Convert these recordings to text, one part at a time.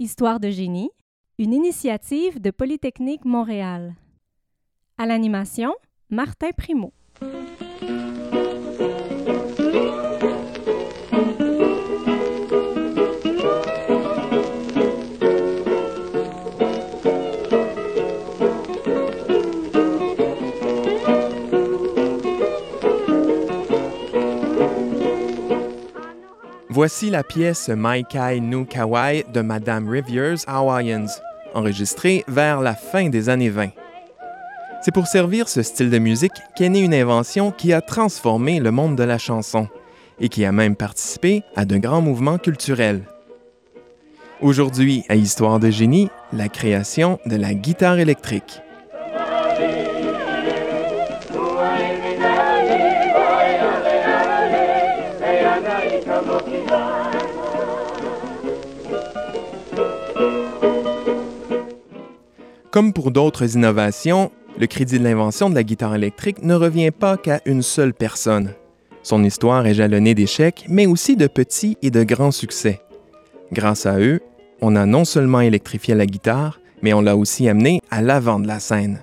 Histoire de génie, une initiative de Polytechnique Montréal. À l'animation, Martin Primo. Voici la pièce Maikai no Kawai de Madame Rivier's Hawaiians, enregistrée vers la fin des années 20. C'est pour servir ce style de musique qu'est née une invention qui a transformé le monde de la chanson et qui a même participé à de grands mouvements culturels. Aujourd'hui, à Histoire de génie, la création de la guitare électrique. Comme pour d'autres innovations, le crédit de l'invention de la guitare électrique ne revient pas qu'à une seule personne. Son histoire est jalonnée d'échecs, mais aussi de petits et de grands succès. Grâce à eux, on a non seulement électrifié la guitare, mais on l'a aussi amenée à l'avant de la scène.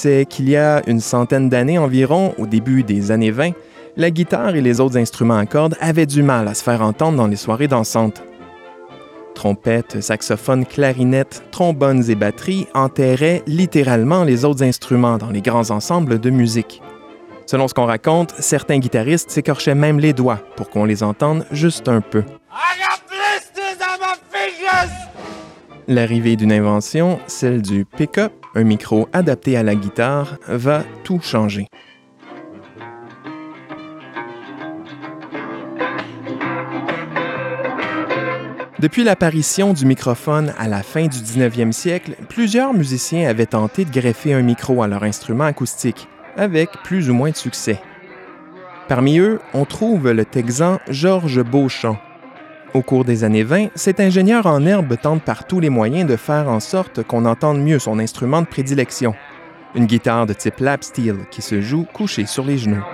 C'est qu'il y a une centaine d'années environ, au début des années 20, la guitare et les autres instruments à cordes avaient du mal à se faire entendre dans les soirées dansantes. Trompettes, saxophones, clarinettes, trombones et batteries enterraient littéralement les autres instruments dans les grands ensembles de musique. Selon ce qu'on raconte, certains guitaristes s'écorchaient même les doigts pour qu'on les entende juste un peu. L'arrivée d'une invention, celle du pick-up, un micro adapté à la guitare, va tout changer. Depuis l'apparition du microphone à la fin du 19e siècle, plusieurs musiciens avaient tenté de greffer un micro à leur instrument acoustique, avec plus ou moins de succès. Parmi eux, on trouve le Texan Georges Beauchamp, au cours des années 20, cet ingénieur en herbe tente par tous les moyens de faire en sorte qu'on entende mieux son instrument de prédilection, une guitare de type lap steel qui se joue couché sur les genoux.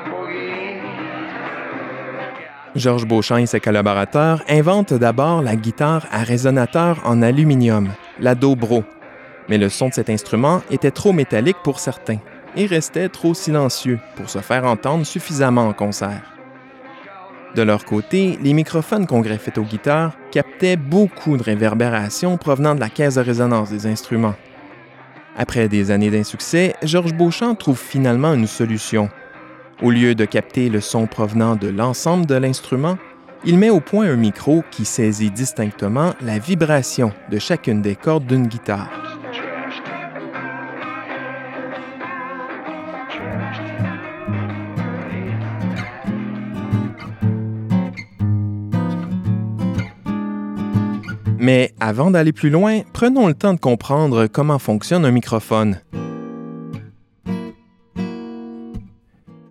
Georges Beauchamp et ses collaborateurs inventent d'abord la guitare à résonateur en aluminium, la dobro. Mais le son de cet instrument était trop métallique pour certains et restait trop silencieux pour se faire entendre suffisamment en concert. De leur côté, les microphones qu'on greffait aux guitares captaient beaucoup de réverbération provenant de la caisse de résonance des instruments. Après des années d'insuccès, Georges Beauchamp trouve finalement une solution. Au lieu de capter le son provenant de l'ensemble de l'instrument, il met au point un micro qui saisit distinctement la vibration de chacune des cordes d'une guitare. Mais avant d'aller plus loin, prenons le temps de comprendre comment fonctionne un microphone.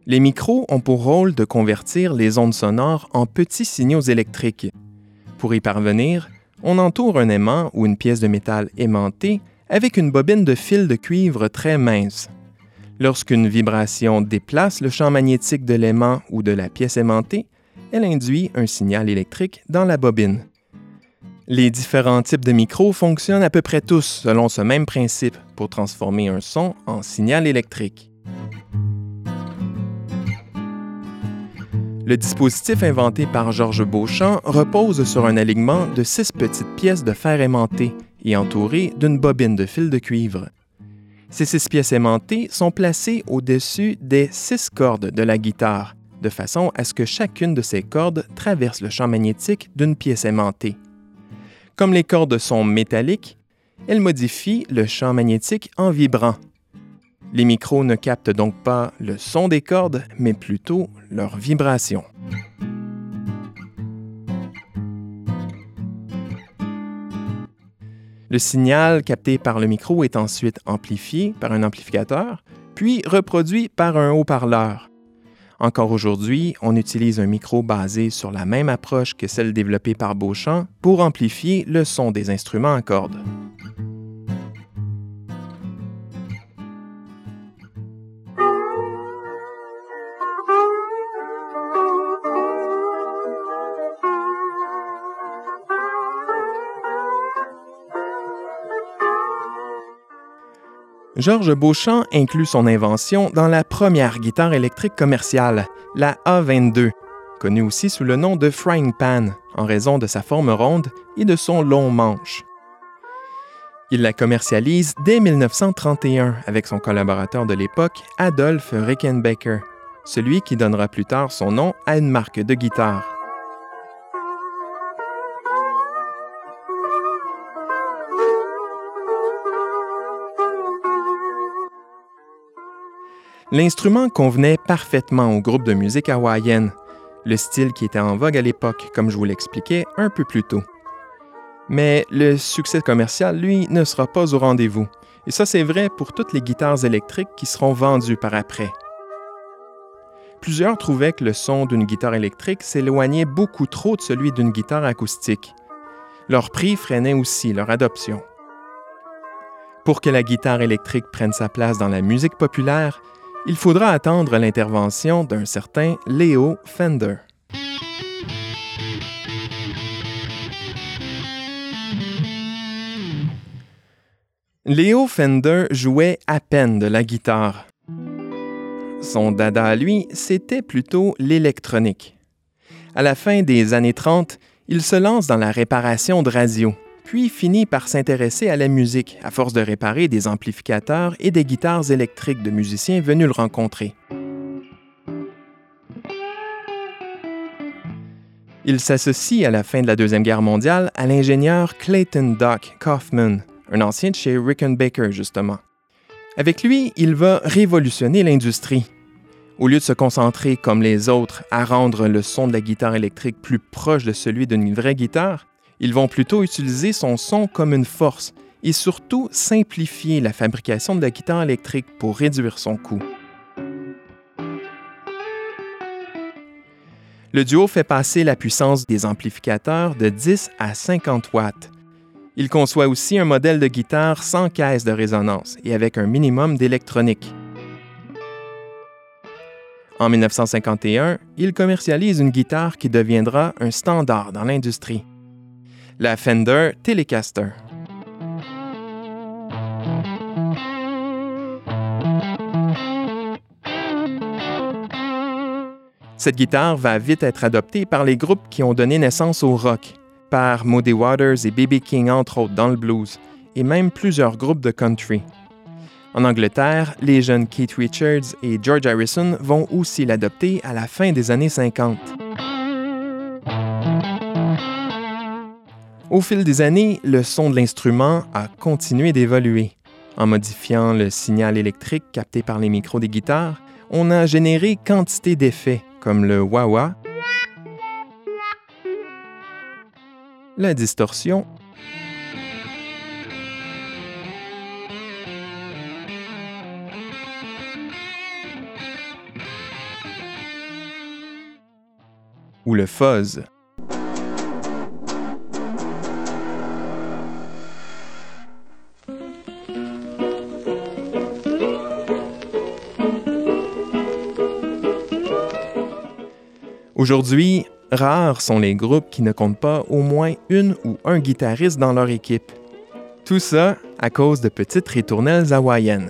Les micros ont pour rôle de convertir les ondes sonores en petits signaux électriques. Pour y parvenir, on entoure un aimant ou une pièce de métal aimantée avec une bobine de fil de cuivre très mince. Lorsqu'une vibration déplace le champ magnétique de l'aimant ou de la pièce aimantée, elle induit un signal électrique dans la bobine. Les différents types de micros fonctionnent à peu près tous selon ce même principe pour transformer un son en signal électrique. Le dispositif inventé par Georges Beauchamp repose sur un alignement de six petites pièces de fer aimanté et entourées d'une bobine de fil de cuivre. Ces six pièces aimantées sont placées au-dessus des six cordes de la guitare, de façon à ce que chacune de ces cordes traverse le champ magnétique d'une pièce aimantée. Comme les cordes sont métalliques, elles modifient le champ magnétique en vibrant. Les micros ne captent donc pas le son des cordes, mais plutôt leur vibration. Le signal capté par le micro est ensuite amplifié par un amplificateur, puis reproduit par un haut-parleur. Encore aujourd'hui, on utilise un micro basé sur la même approche que celle développée par Beauchamp pour amplifier le son des instruments à cordes. Georges Beauchamp inclut son invention dans la première guitare électrique commerciale, la A22, connue aussi sous le nom de frying pan, en raison de sa forme ronde et de son long manche. Il la commercialise dès 1931 avec son collaborateur de l'époque, Adolphe Rickenbacker, celui qui donnera plus tard son nom à une marque de guitare. L'instrument convenait parfaitement au groupe de musique hawaïenne, le style qui était en vogue à l'époque, comme je vous l'expliquais un peu plus tôt. Mais le succès commercial, lui, ne sera pas au rendez-vous. Et ça, c'est vrai pour toutes les guitares électriques qui seront vendues par après. Plusieurs trouvaient que le son d'une guitare électrique s'éloignait beaucoup trop de celui d'une guitare acoustique. Leur prix freinait aussi leur adoption. Pour que la guitare électrique prenne sa place dans la musique populaire, il faudra attendre l'intervention d'un certain Leo Fender. Leo Fender jouait à peine de la guitare. Son dada à lui, c'était plutôt l'électronique. À la fin des années 30, il se lance dans la réparation de radio puis finit par s'intéresser à la musique à force de réparer des amplificateurs et des guitares électriques de musiciens venus le rencontrer. Il s'associe à la fin de la Deuxième Guerre mondiale à l'ingénieur Clayton Dock Kaufman, un ancien de chez Rickenbacker justement. Avec lui, il va révolutionner l'industrie. Au lieu de se concentrer comme les autres à rendre le son de la guitare électrique plus proche de celui d'une vraie guitare, ils vont plutôt utiliser son son comme une force et surtout simplifier la fabrication de la guitare électrique pour réduire son coût. Le duo fait passer la puissance des amplificateurs de 10 à 50 watts. Il conçoit aussi un modèle de guitare sans caisse de résonance et avec un minimum d'électronique. En 1951, il commercialise une guitare qui deviendra un standard dans l'industrie la Fender Telecaster. Cette guitare va vite être adoptée par les groupes qui ont donné naissance au rock, par Moody Waters et B.B. King entre autres dans le blues, et même plusieurs groupes de country. En Angleterre, les jeunes Keith Richards et George Harrison vont aussi l'adopter à la fin des années 50. Au fil des années, le son de l'instrument a continué d'évoluer. En modifiant le signal électrique capté par les micros des guitares, on a généré quantité d'effets comme le wah-wah, la distorsion ou le fuzz. Aujourd'hui, rares sont les groupes qui ne comptent pas au moins une ou un guitariste dans leur équipe. Tout ça à cause de petites ritournelles hawaïennes.